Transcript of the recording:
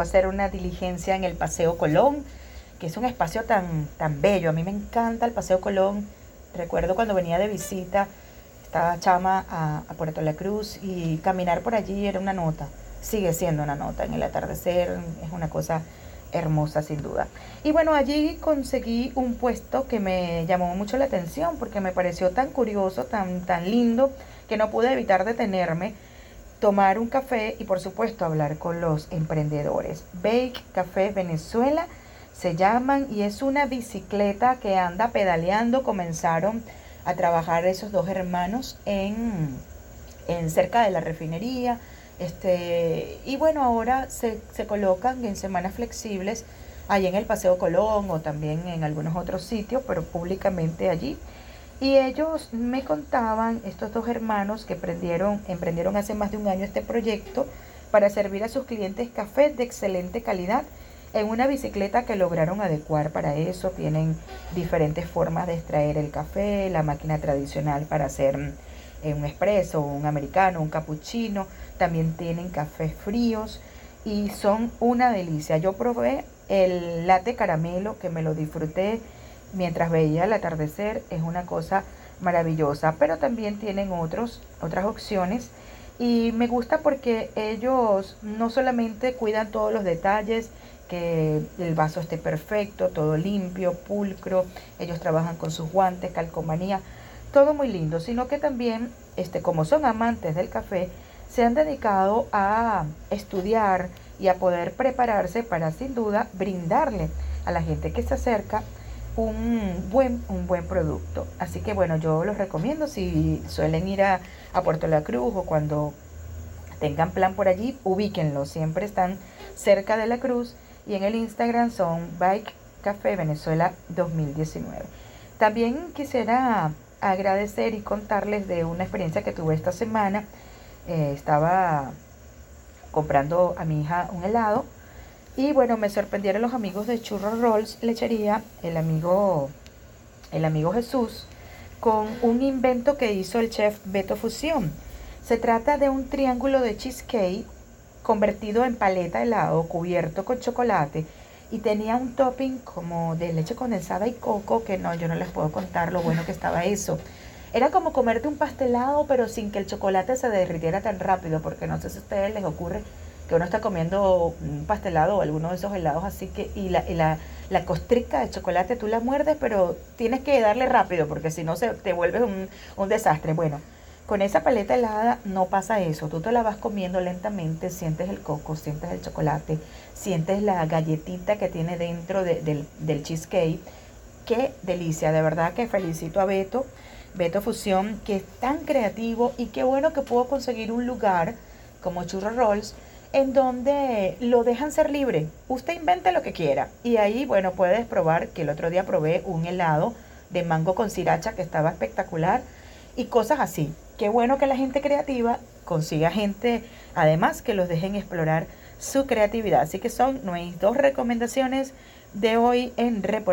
hacer una diligencia en el Paseo Colón, que es un espacio tan, tan bello. A mí me encanta el Paseo Colón. Recuerdo cuando venía de visita, estaba chama a, a Puerto La Cruz y caminar por allí era una nota. Sigue siendo una nota. En el atardecer es una cosa hermosa sin duda. Y bueno, allí conseguí un puesto que me llamó mucho la atención porque me pareció tan curioso, tan, tan lindo, que no pude evitar detenerme tomar un café y por supuesto hablar con los emprendedores. Bake Café Venezuela se llaman y es una bicicleta que anda pedaleando. Comenzaron a trabajar esos dos hermanos en, en cerca de la refinería. Este, y bueno, ahora se, se colocan en semanas flexibles allí en el Paseo Colón o también en algunos otros sitios, pero públicamente allí y ellos me contaban, estos dos hermanos que emprendieron, emprendieron hace más de un año este proyecto para servir a sus clientes café de excelente calidad en una bicicleta que lograron adecuar para eso. Tienen diferentes formas de extraer el café, la máquina tradicional para hacer eh, un espresso, un americano, un cappuccino. También tienen cafés fríos y son una delicia. Yo probé el latte caramelo que me lo disfruté mientras veía el atardecer es una cosa maravillosa, pero también tienen otros, otras opciones. Y me gusta porque ellos no solamente cuidan todos los detalles, que el vaso esté perfecto, todo limpio, pulcro, ellos trabajan con sus guantes, calcomanía, todo muy lindo, sino que también, este, como son amantes del café, se han dedicado a estudiar y a poder prepararse para sin duda brindarle a la gente que se acerca un buen, un buen producto. Así que bueno, yo los recomiendo si suelen ir a, a Puerto La Cruz o cuando tengan plan por allí, ubíquenlo. Siempre están cerca de la cruz y en el Instagram son Bike Café Venezuela 2019. También quisiera agradecer y contarles de una experiencia que tuve esta semana. Eh, estaba comprando a mi hija un helado y bueno, me sorprendieron los amigos de Churro Rolls Lechería, el amigo, el amigo Jesús, con un invento que hizo el chef Beto Fusión. Se trata de un triángulo de cheesecake convertido en paleta helado, cubierto con chocolate y tenía un topping como de leche condensada y coco, que no, yo no les puedo contar lo bueno que estaba eso. Era como comerte un pastelado, pero sin que el chocolate se derritiera tan rápido, porque no sé si a ustedes les ocurre que uno está comiendo un pastelado o alguno de esos helados así que y la, y la, la costrica de chocolate tú la muerdes pero tienes que darle rápido porque si no se te vuelves un, un desastre. Bueno con esa paleta helada no pasa eso. Tú te la vas comiendo lentamente sientes el coco sientes el chocolate sientes la galletita que tiene dentro del, del cheesecake. Qué delicia de verdad que felicito a Beto Beto Fusión que es tan creativo y qué bueno que puedo conseguir un lugar como Churro Rolls en donde lo dejan ser libre. Usted invente lo que quiera. Y ahí, bueno, puedes probar, que el otro día probé un helado de mango con sriracha que estaba espectacular y cosas así. Qué bueno que la gente creativa consiga gente, además, que los dejen explorar su creatividad. Así que son nuestras dos recomendaciones de hoy en Reportaje.